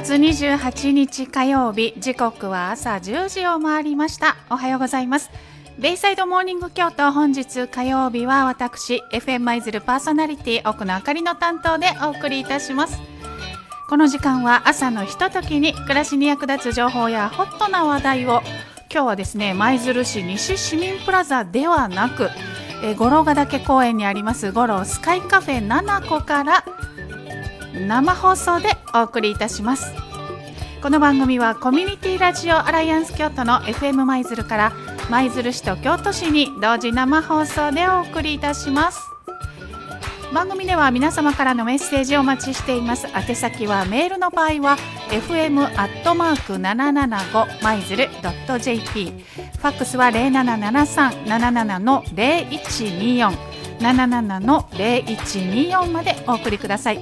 月28日火曜日時刻は朝1時を回りました。おはようございます。ベイサイドモーニング京都本日火曜日は私 FM 舞鶴パーソナリティ奥野あかりの担当でお送りいたします。この時間は朝のひとときに暮らしに役立つ情報やホットな話題を今日はですね舞鶴市西市民プラザではなくえ五郎ヶ岳公園にあります五郎スカイカフェ7個から生放送でお送りいたします。この番組はコミュニティラジオアライアンス京都の FM 舞鶴から舞鶴市と京都市に同時生放送でお送りいたします。番組では皆様からのメッセージをお待ちしています。宛先はメールの場合は fm アットマーク775マイズルドット jp ファックスは077377の0124 77の0124までお送りください。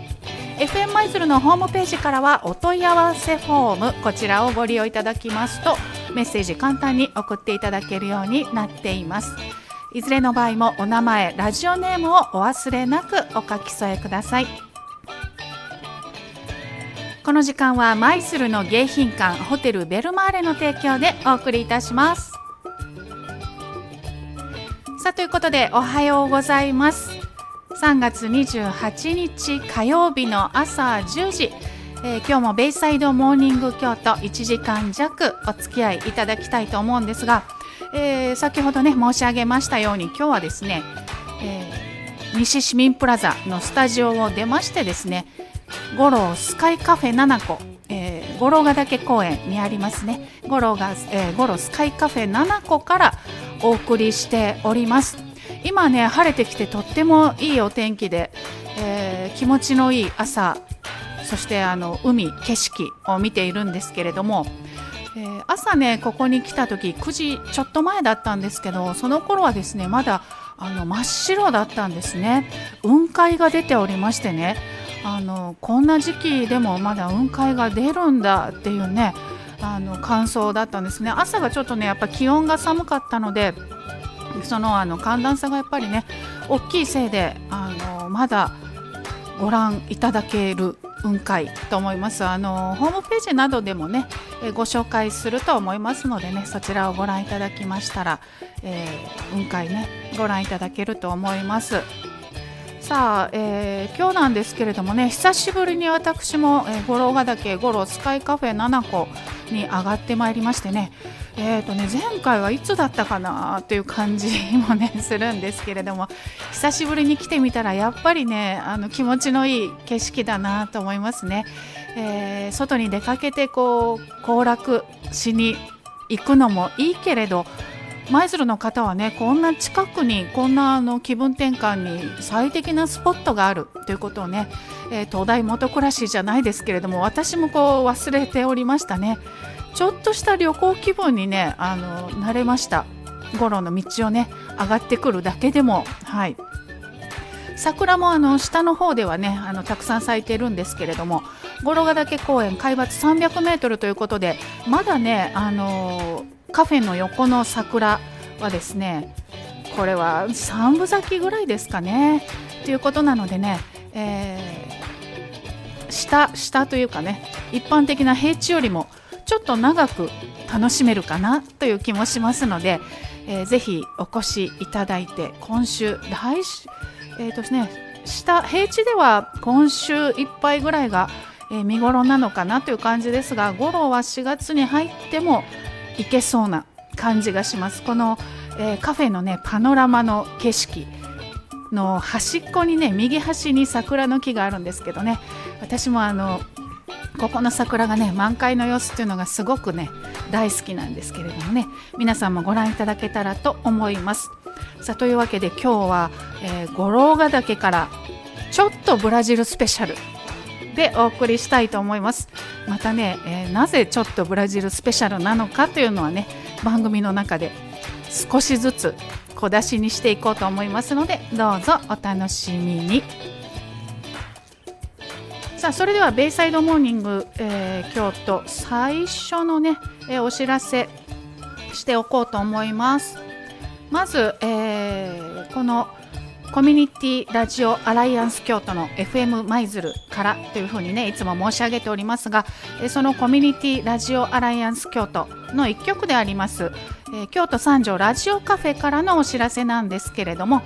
FM 舞鶴のホームページからはお問い合わせフォームこちらをご利用いただきますとメッセージ簡単に送っていただけるようになっています。いずれの場合もお名前ラジオネームをお忘れなくお書き添えください。この時間は舞鶴の迎賓館ホテルベルマーレの提供でお送りいたします。さあということでおはようございます。3月28日火曜日の朝10時、えー、今日もベイサイドモーニング京都1時間弱お付き合いいただきたいと思うんですが、えー、先ほどね申し上げましたように今日はですね、えー、西市民プラザのスタジオを出ましてですね五郎スカイカフェ7個、えー、五郎ヶ岳公園にありますね。五郎が、えー、五郎スカイカフェ7個からお送りしております。今ね晴れてきてとってもいいお天気で、えー、気持ちのいい朝そしてあの海景色を見ているんですけれども、えー、朝ねここに来た時9時ちょっと前だったんですけどその頃はですねまだあの真っ白だったんですね。雲海が出ておりましてねあのこんな時期でもまだ雲海が出るんだっていうねあの感想だったんですね。朝がちょっとねやっぱ気温が寒かったのでそのあの寒暖差がやっぱりね大きいせいであのまだご覧いただける雲海と思います。あのホームページなどでもねえご紹介すると思いますのでねそちらをご覧いただきましたら、えー、雲海ねご覧いただけると思います。さあ、えー、今日なんですけれどもね久しぶりに私も、えー、五郎ヶ岳五郎スカイカフェ7個に上がってまいりましてね。えーとね、前回はいつだったかなという感じもねするんですけれども久しぶりに来てみたらやっぱりねあの気持ちのいい景色だなと思いますね、えー、外に出かけてこう行楽しに行くのもいいけれど舞鶴の方はねこんな近くにこんなあの気分転換に最適なスポットがあるということをね、えー、東大元暮らしじゃないですけれども私もこう忘れておりましたね。ちょっとした旅行気分にねあの慣れました五郎の道をね上がってくるだけでもはい桜もあの下の方ではねあのたくさん咲いてるんですけれども五郎ヶ岳公園海抜300メートルということでまだねあのカフェの横の桜はですねこれは3分咲きぐらいですかね。ということなのでね、えー、下下というかね一般的な平地よりもちょっと長く楽しめるかなという気もしますので、えー、ぜひお越しいただいて今週来週えっ、ー、とね下平地では今週いっぱいぐらいが、えー、見頃なのかなという感じですが五郎は4月に入っても行けそうな感じがします。この、えー、カフェのねパノラマの景色の端っこにね右端に桜の木があるんですけどね。私もあのここの桜がね満開の様子っていうのがすごくね大好きなんですけれどもね。皆さんもご覧いただけたらと思います。さあというわけで今日は、えー、五郎ヶ岳からちょっとブラジルスペシャルでお送りしたいと思いますまたね、えー、なぜちょっとブラジルスペシャルなのかというのはね番組の中で少しずつ小出しにしていこうと思いますのでどうぞお楽しみに。さあそれではベイサイドモーニング、えー、京都最初のね、えー、お知らせしておこうと思いますまず、えー、このコミュニティラジオアライアンス京都の FM 舞鶴からというふうにねいつも申し上げておりますがそのコミュニティラジオアライアンス京都の一曲であります、え、京都三条ラジオカフェからのお知らせなんですけれども、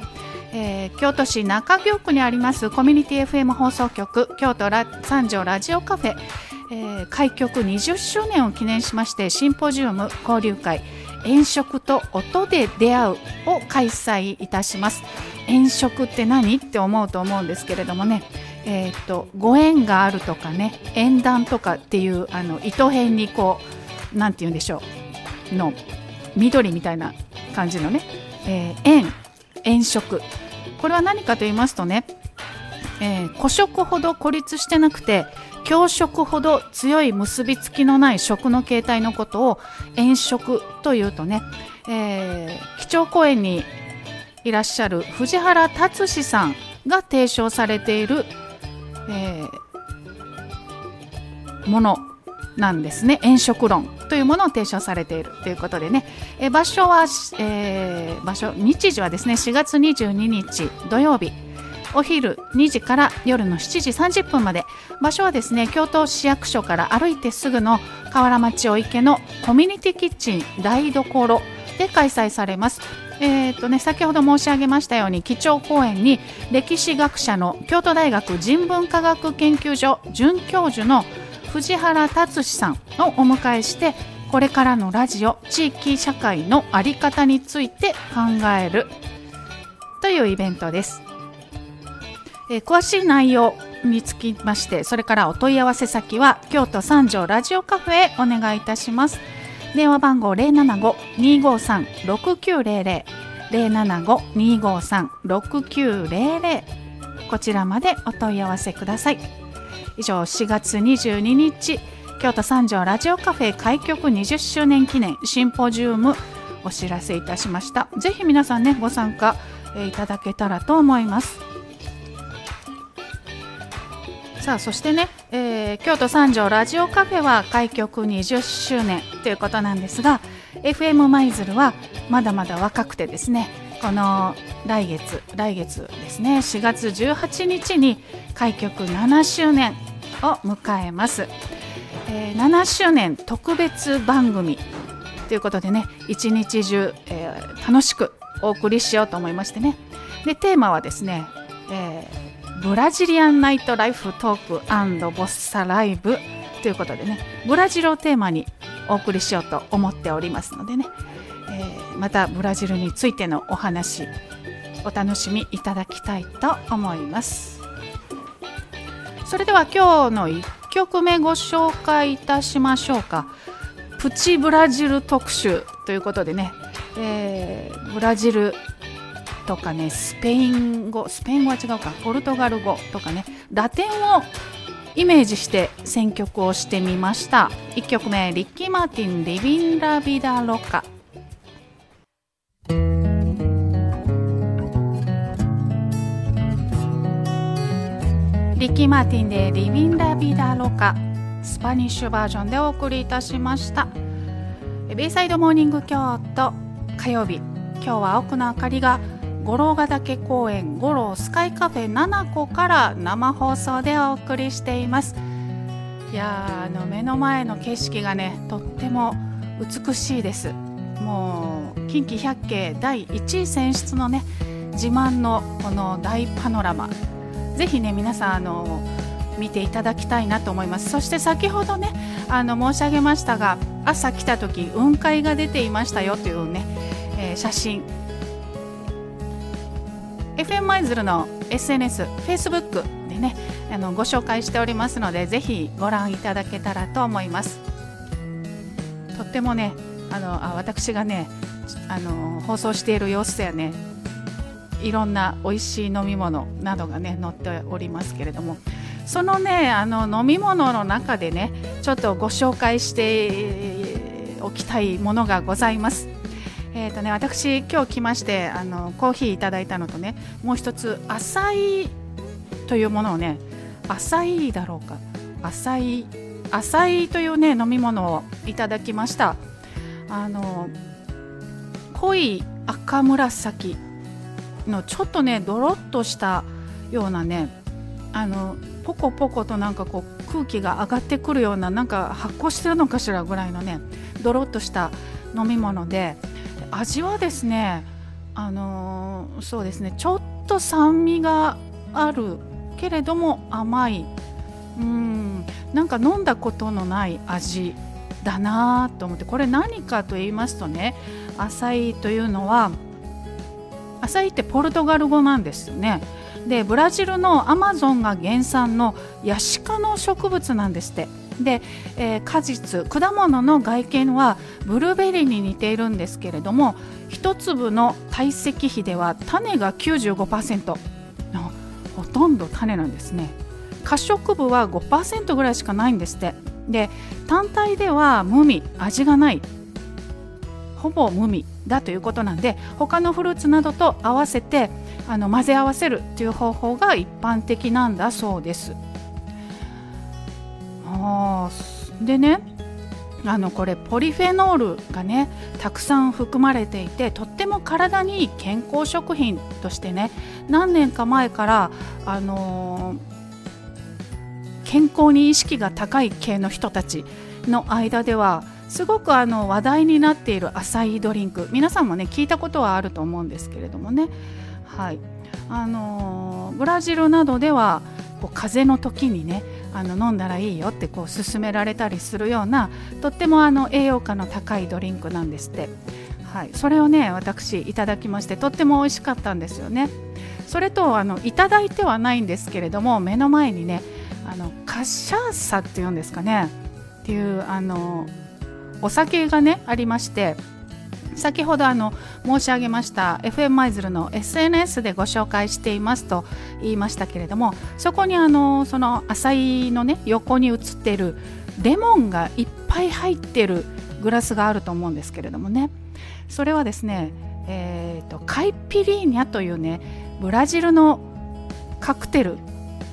えー、京都市中京区にありますコミュニティ FM 放送局京都三条ラジオカフェ、えー、開局20周年を記念しましてシンポジウム交流会遠食と音で出会うを開催いたします遠食って何？って思うと思うんですけれどもね。えーと、ご縁があるとかね縁談とかっていうあの糸辺にこう何て言うんでしょう。の緑みたいな感じのね、えー、縁遠食。これは何かと言いますとね、えー、孤食ほど孤立してなくて強食ほど強い結びつきのない食の形態のことを遠食というとね、えー、基調講演にいらっしゃる藤原達史さんが提唱されている、えー、ものなんですね。遠食論というものを提唱されているということでね、えー、場所は、えー、場所日時はですね4月22日土曜日。お昼2時から夜の7時30分まで場所はですね京都市役所から歩いてすぐの河原町お池のコミュニティキッチン台所で開催されますえーとね、先ほど申し上げましたように基調講演に歴史学者の京都大学人文科学研究所准教授の藤原達史さんをお迎えしてこれからのラジオ地域社会の在り方について考えるというイベントです。えー、詳しい内容につきましてそれからお問い合わせ先は京都三条ラジオカフェへお願いいたします。電話番号075-253-6900 075-253-6900こちらまでお問い合わせください。以上4月22日京都三条ラジオカフェ開局20周年記念シンポジウムお知らせいたしました。ぜひ皆さんねご参加いただけたらと思います。さあそしてね、えー、京都三条ラジオカフェは開局20周年ということなんですが FM 舞鶴はまだまだ若くてですねこの来月来月ですね4月18日に開局7周年を迎えます、えー、7周年特別番組ということでね一日中、えー、楽しくお送りしようと思いましてね。でテーマはですね、えーブラジリアンナイトライフトークボッサライブということでねブラジルをテーマにお送りしようと思っておりますのでね、えー、またブラジルについてのお話お楽しみいただきたいと思います。それでは今日の1曲目ご紹介いたしましょうか。プチブラジル特集ということでね、えー、ブラジルとかねスペイン語スペイン語は違うか。ポルトガル語とかね。ラテンをイメージして選曲をしてみました。1曲目リッキー・マーティン「Livin' la Vida Loca」リッキー・マーティンで「Livin' la Vida Loca」スパニッシュバージョンでお送りいたしました。ベイサイドモーニング京都。火曜日。今日は奥の明かりが五郎ヶ岳公園五郎スカイカフェ7個から生放送でお送りしています。いやあの目の前の景色がねとっても美しいです。もう近畿百景第1位選出のね自慢のこの大パノラマ。ぜひね皆さんあの見ていただきたいなと思います。そして先ほどねあの申し上げましたが朝来た時雲海が出ていましたよというね、えー、写真。FM 舞鶴の SNS、Facebook でねあのご紹介しておりますのでぜひご覧いただけたらと思います。とってもねあのあ私がねあの放送している様子やねいろんな美味しい飲み物などがね載っておりますけれどもそのねあの飲み物の中でねちょっとご紹介しておきたいものがございます。えーとね、私、今日来ましてあのコーヒーいただいたのとねもう一つ浅いというものをね浅いだろうか。浅い浅いというね飲み物をいただきました。あの濃い赤紫のちょっとねドロッとしたようなねあのポコポコとなんかこう空気が上がってくるようななんか発酵してるのかしらぐらいのねドロッとした飲み物で味はですねあのー、そうですねちょっと酸味があるけれども甘い。うん。なんか飲んだことのない味だなと思ってこれ何かと言いますとねアサイというのはアサイってポルトガル語なんですよね。でブラジルのアマゾンが原産のヤシ科の植物なんですって。で、えー、果実果物の外見はブルーベリーに似ているんですけれども1粒の堆積比では種が95%のほとんど種なんですね。褐色部は5%ぐらいしかないんですって。で単体では無味味がない。ほぼ無味だということなんで他のフルーツなどと合わせてあの混ぜ合わせるという方法が一般的なんだそうです。あでねあのこれポリフェノールがねたくさん含まれていてとっても体にいい健康食品としてね何年か前からあのー健康に意識が高い系の人たちの間ではすごくあの話題になっているアサイドリンク皆さんもね聞いたことはあると思うんですけれどもね。はい。あのー、ブラジルなどではこう風邪の時にねあの飲んだらいいよってこう勧められたりするようなとってもあの栄養価の高いドリンクなんですって、はい、それをね私いただきましてとっても美味しかったんですよね。それとあのいただいてはないんですけれども目の前にねあのカッシャーサっていうんですかね。っていうあのお酒がねありまして先ほどあの申し上げました FM 舞鶴の SNS でご紹介していますと言いましたけれどもそこにあのその浅いのね横に写っているレモンがいっぱい入ってるグラスがあると思うんですけれどもね。それはですね、えーとカイピリーニャというねブラジルのカクテル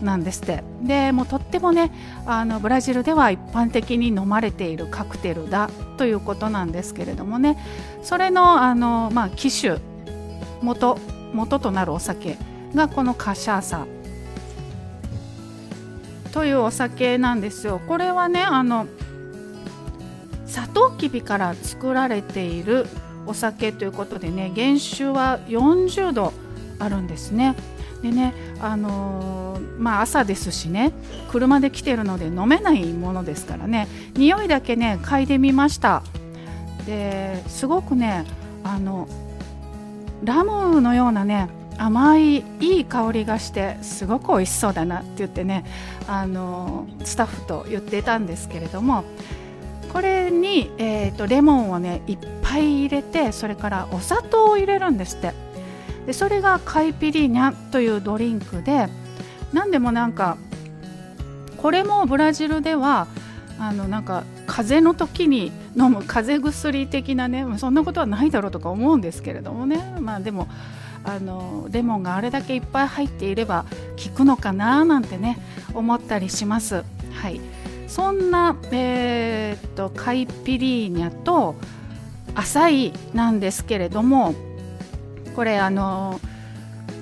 なんですってでもうとってもねあのブラジルでは一般的に飲まれているカクテルだということなんですけれどもねそれのあの、まあ、機種元元となるお酒がこのカシャーサというお酒なんですよ。これはねあのサトウキビから作られているお酒ということでね原酒は40度あるんですね。でねあのー、まあ朝ですしね車で来てるので飲めないものですからね匂いだけね嗅いでみましたですごくねあのラムのようなね甘いいい香りがしてすごく美味しそうだなって言ってねあのスタッフと言ってたんですけれどもこれに、えーとレモンをねいっぱい入れてそれからお砂糖を入れるんですって。でそれがカイピリーニャというドリンクで何でもなんかこれもブラジルではあのなんか風邪の時に飲む風邪薬的なねそんなことはないだろうとか思うんですけれどもねまあでもあのレモンがあれだけいっぱい入っていれば効くのかななんてね思ったりします。はい、そんな、えー、とカイピリーニャと浅いなんですけれどもこれあの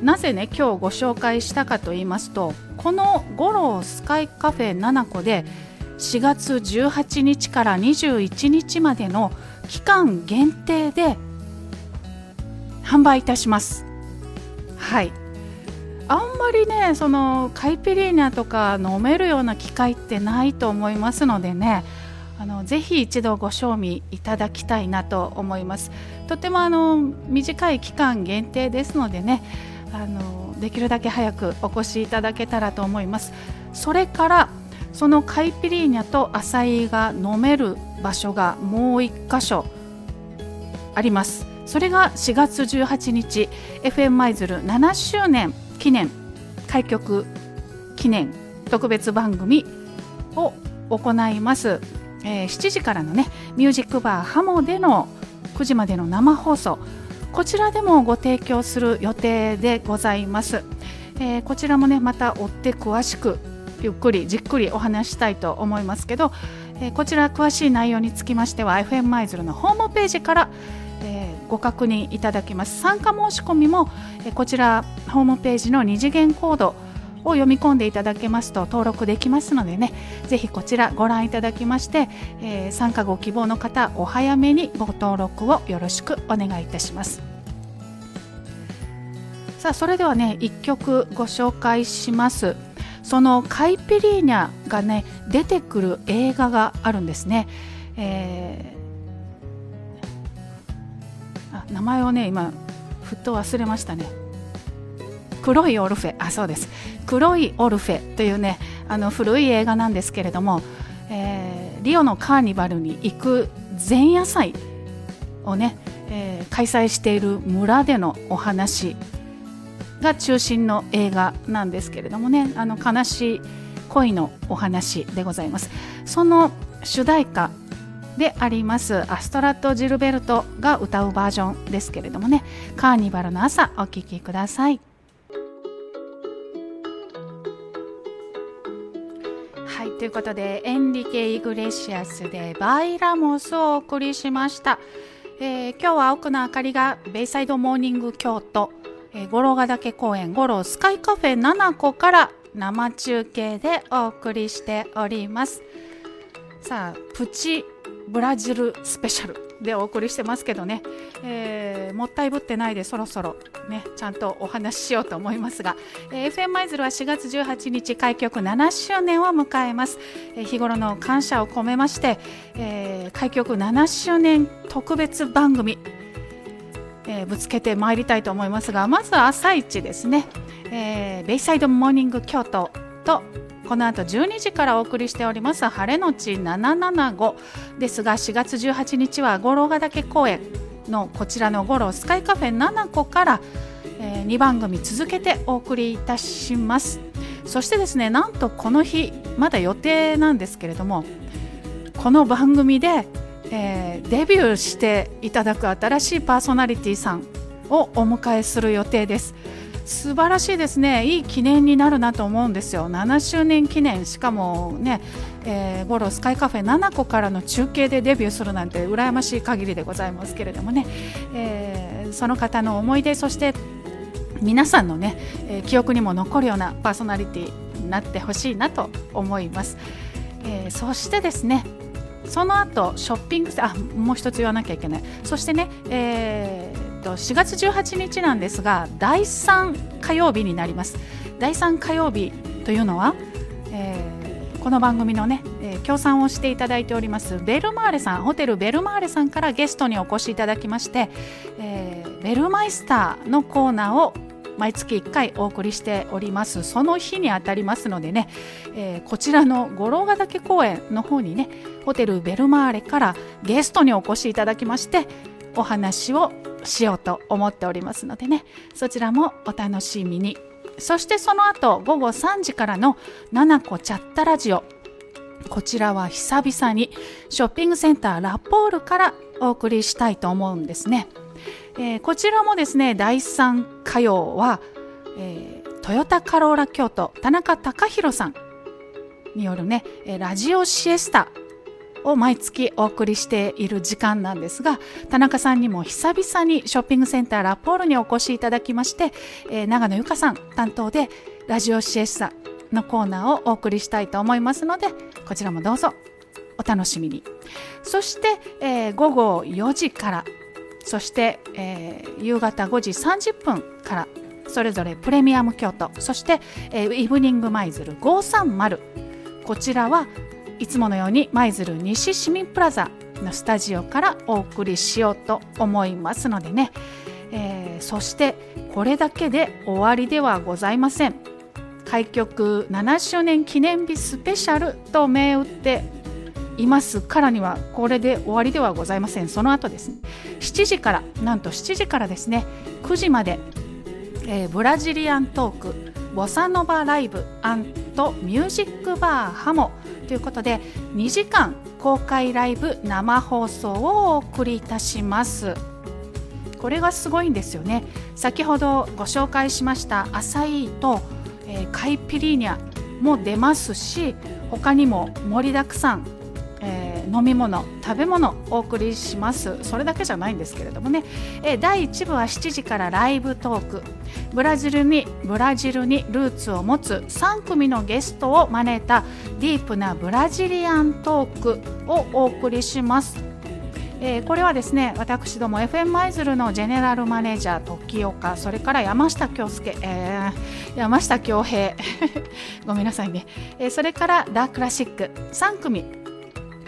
なぜね今日ご紹介したかと言いますとこの五郎スカイカフェ7個で4月18日から21日までの期間限定で販売いたします。はい。あんまりねそのカイピリーナとか飲めるような機会ってないと思いますのでねあのぜひ一度ご賞味いただきたいなと思います。とてもあの短い期間限定ですのでねあのできるだけ早くお越しいただけたらと思います。それからそのカイピリーニャとアサイが飲める場所がもう1箇所あります。それが4月18日 FM 舞鶴7周年記念開局記念特別番組を行います。えー、7時からのねミュージックバーハモでの9時までの生放送。こちらでもご提供する予定でございます、えー、こちらもねまた追って詳しくゆっくりじっくりお話したいと思いますけど、えー、こちら詳しい内容につきましては FM 舞鶴のホームページから、えーご確認いただけます。参加申し込みもえこちらホームページの二次元コードを読み込んでいただけますと登録できますのでねぜひこちらご覧いただきまして、えー、参加ご希望の方お早めにご登録をよろしくお願いいたします。さあそれではね1曲ご紹介します。そのカイピリーニャがね出てくる映画があるんですね、えー、あ名前をね今ふっと忘れましたね。黒いオルフェあそうです黒いオルフェというねあの古い映画なんですけれども、えー、リオのカーニバルに行く前夜祭をね、えー、開催している村でのお話が中心の映画なんですけれどもねあの悲しい恋のお話でございますその主題歌でありますアストラット・ジルベルトが歌うバージョンですけれどもねカーニバルの朝お聴きください。ということでエンリケ・イグレシアスでバイラモスをお送りしました、えー、今日は奥の明かりがベイサイドモーニング京都、えー、五郎ヶ岳公園五郎スカイカフェ7個から生中継でお送りしております。さあプチブラジルスペシャル。でお送りしてますけどね、えー、もったいぶってないでそろそろねちゃんとお話ししようと思いますが、えー、FM 舞鶴は4月18日開局7周年を迎えます、えー、日頃の感謝を込めまして、えー、開局7周年特別番組えー、ぶつけてまいりたいと思いますがまず朝一ですね、えー、ベイサイドモーニング京都とこの後12時からお送りしております晴れのち775ですが4月18日は五郎ヶ岳公園のこちらの五郎スカイカフェ7個から、えー、2番組続けてお送りいたします。そしてですねなんとこの日まだ予定なんですけれどもこの番組で、えー、デビューしていただく新しいパーソナリティさんをお迎えする予定です。素晴らしいですね。いい記念になるなと思うんですよ。7周年記念。しかもね、えー、ゴロスカイカフェ7個からの中継でデビューするなんて羨ましい限りでございますけれどもね、えー、その方の思い出そして皆さんのね、えー、記憶にも残るようなパーソナリティになってほしいなと思います、えー、そしてですねその後ショッピングあもう一つ言わなきゃいけない。そしてね、えーと4月18日なんですが第3火曜日になります。第3火曜日というのは、えー、この番組のね、えー、協賛をしていただいておりますベルマーレさんホテルベルマーレさんからゲストにお越しいただきまして、えー、ベルマイスターのコーナーを毎月1回お送りしております。その日にあたりますのでね、えー、こちらの五郎ヶ岳公園の方にねホテルベルマーレからゲストにお越しいただきましてお話をしようと思っておりますのでね。そちらもお楽しみに。そしてその後午後3時からの「ななこチャッタラジオ」こちらは久々にショッピングセンターラポールからお送りしたいと思うんですね、えー、こちらもですね第3火曜は、えー、トヨタカローラ京都田中隆弘さんによるねラジオシエスタを毎月お送りしている時間なんですが田中さんにも久々にショッピングセンターラポールにお越しいただきまして、えー、長野由香さん担当でラジオシエスサのコーナーをお送りしたいと思いますのでこちらもどうぞお楽しみに。そして、えー、午後4時からそして、えー、夕方5時30分からそれぞれプレミアム京都そして、えー、イブニングマイズル530こちらはいつものように舞鶴西市民プラザのスタジオからお送りしようと思いますのでね、えー、そしてこれだけで終わりではございません。開局7周年記念日スペシャルと銘打っていますからにはこれで終わりではございません。その後ですね7時からなんと7時からですね9時まで、えー、ブラジリアントークボサノバライブミュージックバーハモということで2時間公開ライブ生放送をお送りいたします。これがすごいんですよね。先ほどご紹介しましたアサイーと、えー、カイピリーニャも出ますし他にも盛りだくさん、えー、飲み物食べ物お送りします。それだけじゃないんですけれどもね、えー、第1部は7時からライブトーク。ブラジルにブラジルにルーツを持つ3組のゲストを招いたディープなブラジリアントークをお送りします。えー、これはですね私ども FM 舞鶴のジェネラルマネージャー時岡それから山下京介、えー、山下恭平。ごめんなさいね、えー、それからダークラシック。3組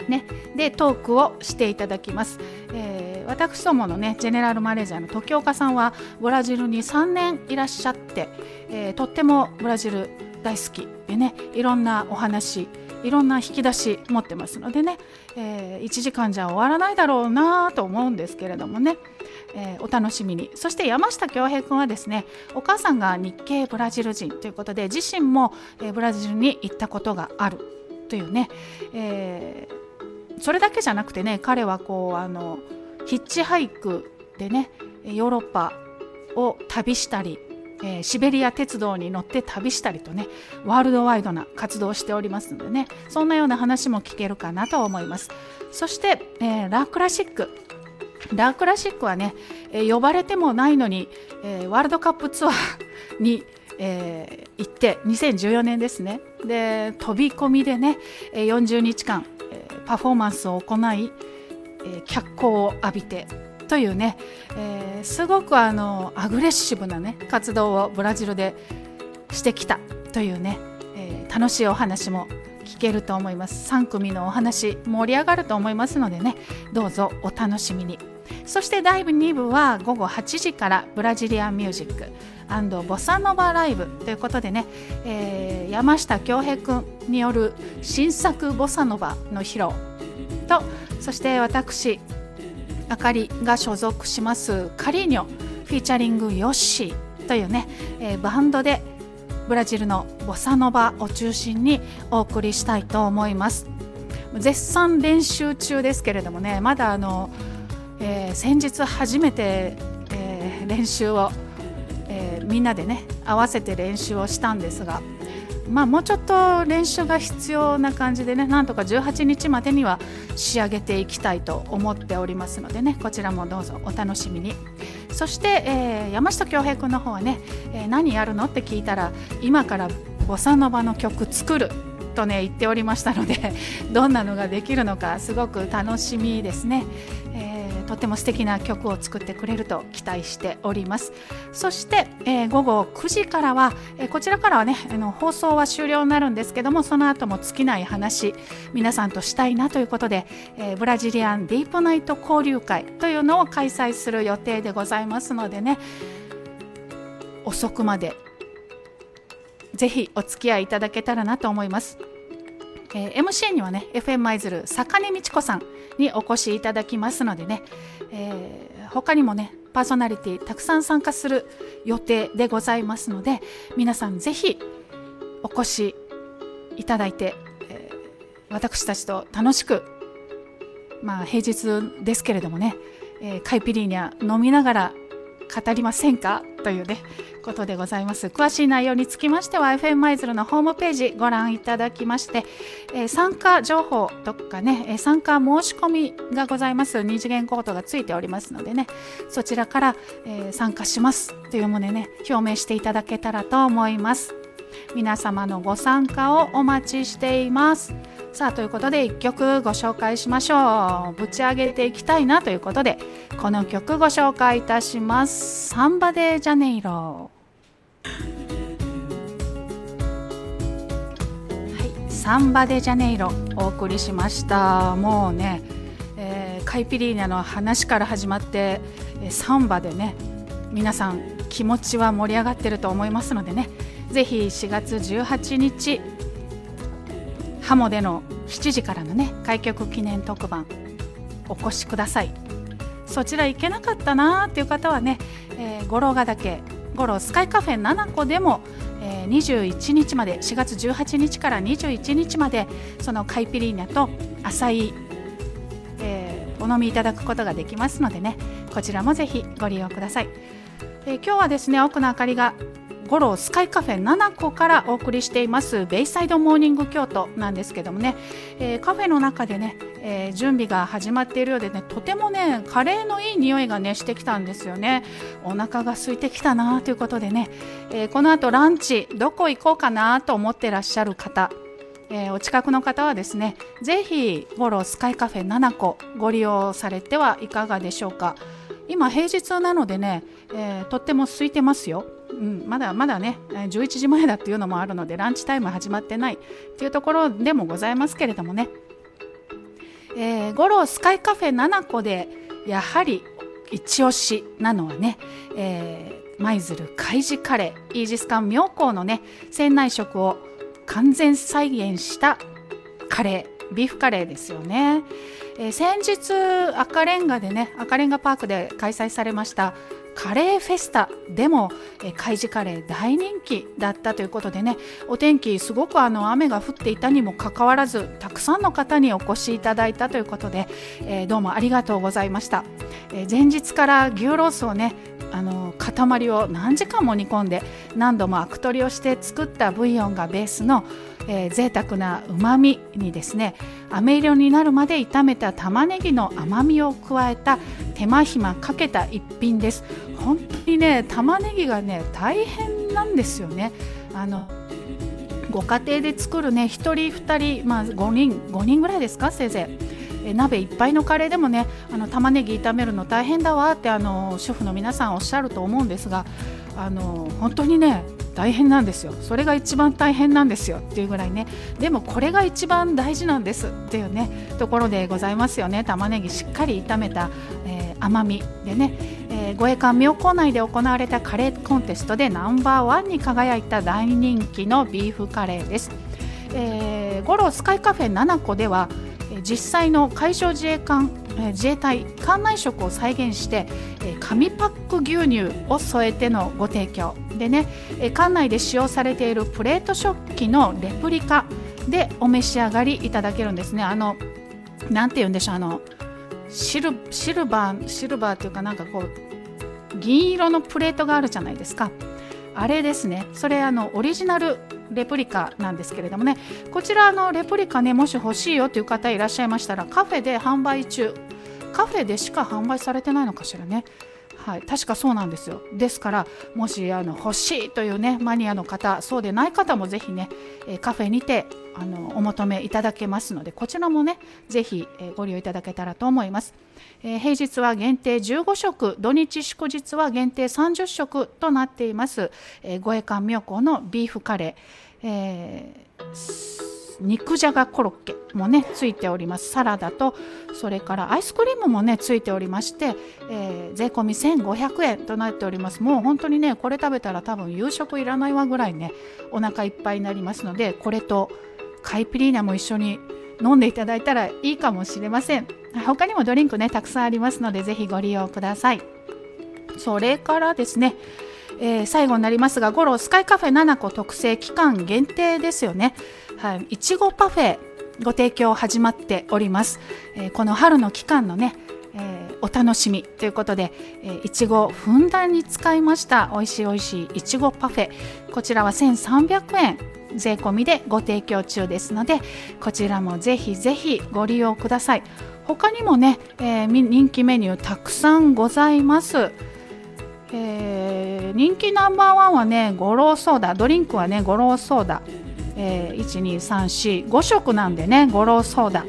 ね、でトークをしていただきます、えー、私どものねジェネラルマネージャーの時岡さんはブラジルに3年いらっしゃって、えー、とってもブラジル大好きでねいろんなお話いろんな引き出し持ってますのでね、えー、1時間じゃ終わらないだろうなと思うんですけれどもね、えー、お楽しみに。そして山下恭平君はですねお母さんが日系ブラジル人ということで自身も、えー、ブラジルに行ったことがあるというね、えー、それだけじゃなくてね彼はこうあのヒッチハイクでねヨーロッパを旅したりえー、シベリア鉄道に乗って旅したりとねワールドワイドな活動をしておりますのでねそんなような話も聞けるかなと思います。そして、えー、ラークラシック。ラークラシックはね、えー、呼ばれてもないのに、えー、ワールドカップツアーに、えー、行って2014年ですね。で飛び込みでね40日間、パフォーマンスを行い、えー、脚光を浴びてというね、えー、すごくあのアグレッシブなね活動をブラジルでしてきたというね、えー、楽しいお話も聞けると思います。3組のお話盛り上がると思いますのでねどうぞお楽しみに。そして第2部は午後8時からブラジリアンミュージック。ボサノバライブということでね、えー、山下恭平君による新作ボサノバの披露とそして私あかりが所属しますカリーニョフィーチャリングヨッシーというね、えー、バンドでブラジルのボサノバを中心にお送りしたいと思います。絶賛練習中ですけれどもねまだあの、えー、先日初めて、えー、練習を、えみんなでね合わせて練習をしたんですがまあ、もうちょっと練習が必要な感じでねなんとか18日までには仕上げていきたいと思っておりますのでねこちらもどうぞお楽しみにそして、えー、山下恭平君の方はね、えー、何やるのって聞いたら今からボサノバの曲作るとね言っておりましたのでどんなのができるのかすごく楽しみですね。とても素敵な曲を作ってくれると期待しておりますそして、えー、午後9時からは、えー、こちらからはねあの放送は終了になるんですけどもその後も尽きない話皆さんとしたいなということで、えー、ブラジリアンディープナイト交流会というのを開催する予定でございますのでね遅くまでぜひお付き合いいただけたらなと思います。えー、MC にはね FM 舞鶴坂根美智子さんにお越しいただきますのでね、えー、他にもねパーソナリティたくさん参加する予定でございますので皆さんぜひお越しいただいて、えー、私たちと楽しくまあ平日ですけれどもね、えー、カイピリーニャ飲みながら語りませんか？というねことでございます。詳しい内容につきましては FM 舞鶴のホームページご覧いただきまして、えー、参加情報とかね、え、参加申し込みがございます。二次元コードがついておりますのでねそちらから、えー、参加しますという旨ね表明していただけたらと思います。皆様のご参加をお待ちしています。さあということで1曲ご紹介しましょう。ぶち上げていきたいなということでこの曲ご紹介いたします。サンバデージャネイロ。はいサンバデジャネイロお送りしました。もうね、えー、カイピリーナの話から始まってサンバでね皆さん気持ちは盛り上がってると思いますのでねぜひ4月18日ハモでの7時からのね開局記念特番お越しください。そちら行けなかったなーっていう方はね、えー、五郎ヶ岳頃スカイカフェ7個でも、えー、21日まで4月18日から21日までそのカイピリーニャと浅い、えー、お飲みいただくことができますのでねこちらもぜひご利用ください、えー、今日はですね奥の明かりが五郎スカイカフェ7個からお送りしていますベイサイドモーニング京都なんですけどもね、えー、カフェの中でね、えー、準備が始まっているようでねとてもねカレーのいい匂いがねしてきたんですよね。お腹が空いてきたなということでね、えー、この後ランチどこ行こうかなと思ってらっしゃる方。えー、お近くの方はですねぜひゴロスカイカフェ7個ご利用されてはいかがでしょうか。今平日なのでね、えー、とっても空いてますよ。うん、まだまだね11時前だっていうのもあるのでランチタイム始まってないっていうところでもございますけれどもね、えー、ゴロスカイカフェ7個でやはり一押しなのはね、えー、舞鶴海事カレーイージス艦妙高のね船内食を完全再現したカレービーフカレーですよね、えー、先日赤レンガでね赤レンガパークで開催されましたカレーフェスタでも、え海事カレー大人気だったということでねお天気すごくあの雨が降っていたにもかかわらずたくさんの方にお越しいただいたということで、えー、どうもありがとうございました、えー、前日から牛ロースをねあの塊を何時間も煮込んで何度もアク取りをして作ったブイヨンがベースの、えー、贅沢なうまみにですね飴色になるまで炒めた玉ねぎの甘みを加えた手間暇かけた一品です。本当にね玉ねぎがね大変なんですよね。あのご家庭で作るね1人2人、まあ、5人5人ぐらいですかせいぜい。え鍋いっぱいのカレーでもねあの玉ねぎ炒めるの大変だわってあの主婦の皆さんおっしゃると思うんですがあの本当にね大変なんですよ。それが一番大変なんですよっていうぐらいね。でもこれが一番大事なんですっていうねところでございますよね。玉ねぎしっかり炒めた、えー、甘みでね、えー、護衛艦妙高内で行われたカレーコンテストでナンバーワンに輝いた大人気のビーフカレーです。えー、ゴロスカイカフェ7個では実際の海上自衛艦自衛隊艦内食を再現して紙パック牛乳を添えてのご提供でね艦内で使用されているプレート食器のレプリカでお召し上がりいただけるんですねあのなんて言うんでしょうあのシルシルバーシルバーっていうかなんかこう銀色のプレートがあるじゃないですか。あれですね。それあのオリジナルレプリカなんですけれどもね。こちらのレプリカねもし欲しいよという方いらっしゃいましたらカフェで販売中。カフェでしか販売されてないのかしらね。はい、確かそうなんですよ。ですからもしあの欲しいというねマニアの方そうでない方もぜひね、えカフェにてあのお求めいただけますのでこちらもねぜひ、えご利用いただけたらと思います、えー、平日は限定15食土日祝日は限定30食となっています、えー、護衛艦妙高のビーフカレー、えー肉じゃがコロッケもねついております。サラダとそれからアイスクリームもねついておりまして、えー、税込1500円となっております。もう本当にねこれ食べたら多分夕食いらないわぐらいねお腹いっぱいになりますのでこれとカイピリーナも一緒に飲んでいただいたらいいかもしれません。他にもドリンクねたくさんありますのでぜひご利用ください。それからですねえー、最後になりますが、ゴロスカイカフェ7個特製期間限定ですよね。はい、いちごパフェご提供始まっております。えー、この春の期間のね、えー、お楽しみということで、えー、いちごふんだんに使いました。美味しい美味しいいちごパフェ。こちらは1300円。税込みでご提供中ですのでこちらもぜひぜひご利用ください。他にもね、えー、人気メニューたくさんございます。えー、人気ナンバーワンはね五郎ソーダ。ドリンクはね五郎ソーダ、えー、1235色なんでね五郎ソーダ。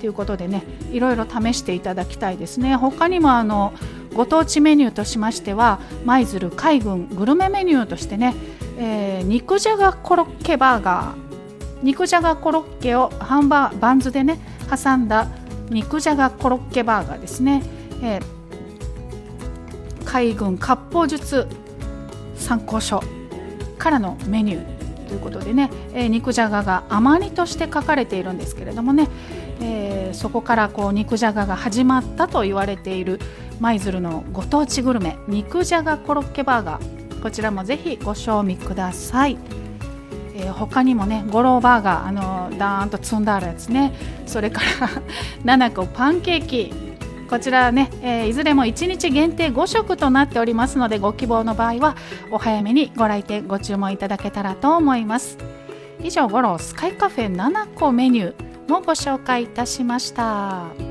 ということでねいろいろ試していただきたいですね。他にもあのご当地メニューとしましては舞鶴海軍グルメメニューとしてね、えー、肉じゃがコロッケバーガー肉じゃがコロッケをハンバーバンズでね挟んだ肉じゃがコロッケバーガーですね、えー海軍割烹術参考書からのメニューということでね、えー、肉じゃがが甘煮として書かれているんですけれどもね、えー、そこからこう肉じゃがが始まったと言われている舞鶴のご当地グルメ肉じゃがコロッケバーガーこちらもぜひご賞味ください。えー、他にもねゴローバーガーあのダーンと積んであるやつねそれから 7個パンケーキこちらね、えー、いずれも1日限定5食となっておりますのでご希望の場合はお早めにご来店ご注文いただけたらと思います以上ゴロスカイカフェ7個メニューもご紹介いたしました。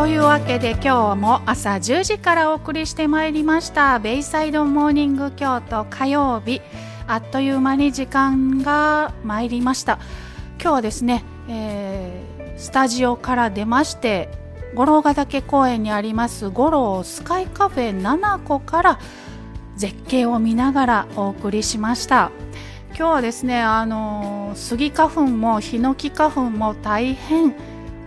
というわけで今日も朝10時からお送りしてまいりましたベイサイドモーニング京都火曜日。あっという間に時間が参りました。今日はですね、えー、スタジオから出まして五郎ヶ岳公園にあります五郎スカイカフェ7個から絶景を見ながらお送りしました。今日はですねあのスギ花粉もヒノキ花粉も大変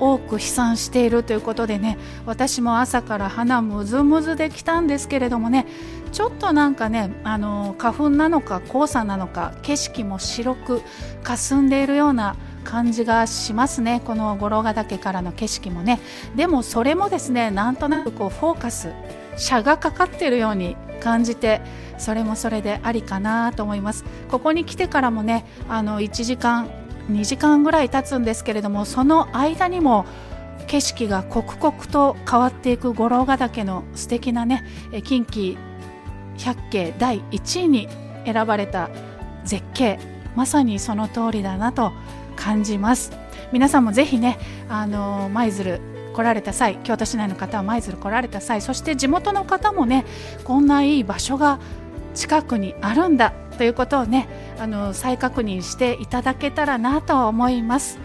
多く飛散しているということでね私も朝から鼻むずむずできたんですけれどもねちょっとなんかねあの花粉なのか黄砂なのか景色も白く霞んでいるような感じがしますね。この五郎ヶ岳からの景色もね。でもそれもですねなんとなくこうフォーカス車がかかってるように感じてそれもそれでありかなと思います。ここに来てからもねあの1時間2時間ぐらい経つんですけれどもその間にも景色が刻々と変わっていく五郎ヶ岳の素敵なね近畿百景第1位に選ばれた絶景。まさにその通りだなと感じます。皆さんもぜひねあの舞鶴来られた際京都市内の方は舞鶴来られた際そして地元の方もねこんないい場所が近くにあるんだということをねあの再確認していただけたらなと思います。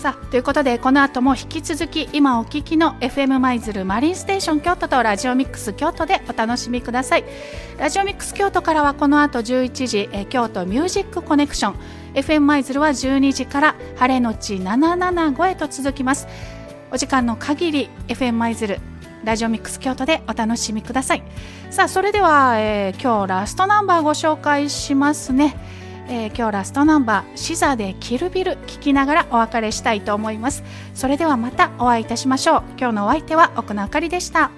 さあということでこの後も引き続き今お聞きの FM 舞鶴マリンステーション京都とラジオミックス京都でお楽しみください。ラジオミックス京都からはこの後11時え京都ミュージックコネクション FM 舞鶴は12時から晴れのち775へと続きます。お時間の限り FM 舞鶴ラジオミックス京都でお楽しみください。さあそれでは、えー、今日ラストナンバーご紹介しますね、えー、今日ラストナンバーシザでキルビル聞きながらお別れしたいと思います。それではまたお会いいたしましょう。今日のお相手は奥野あかりでした。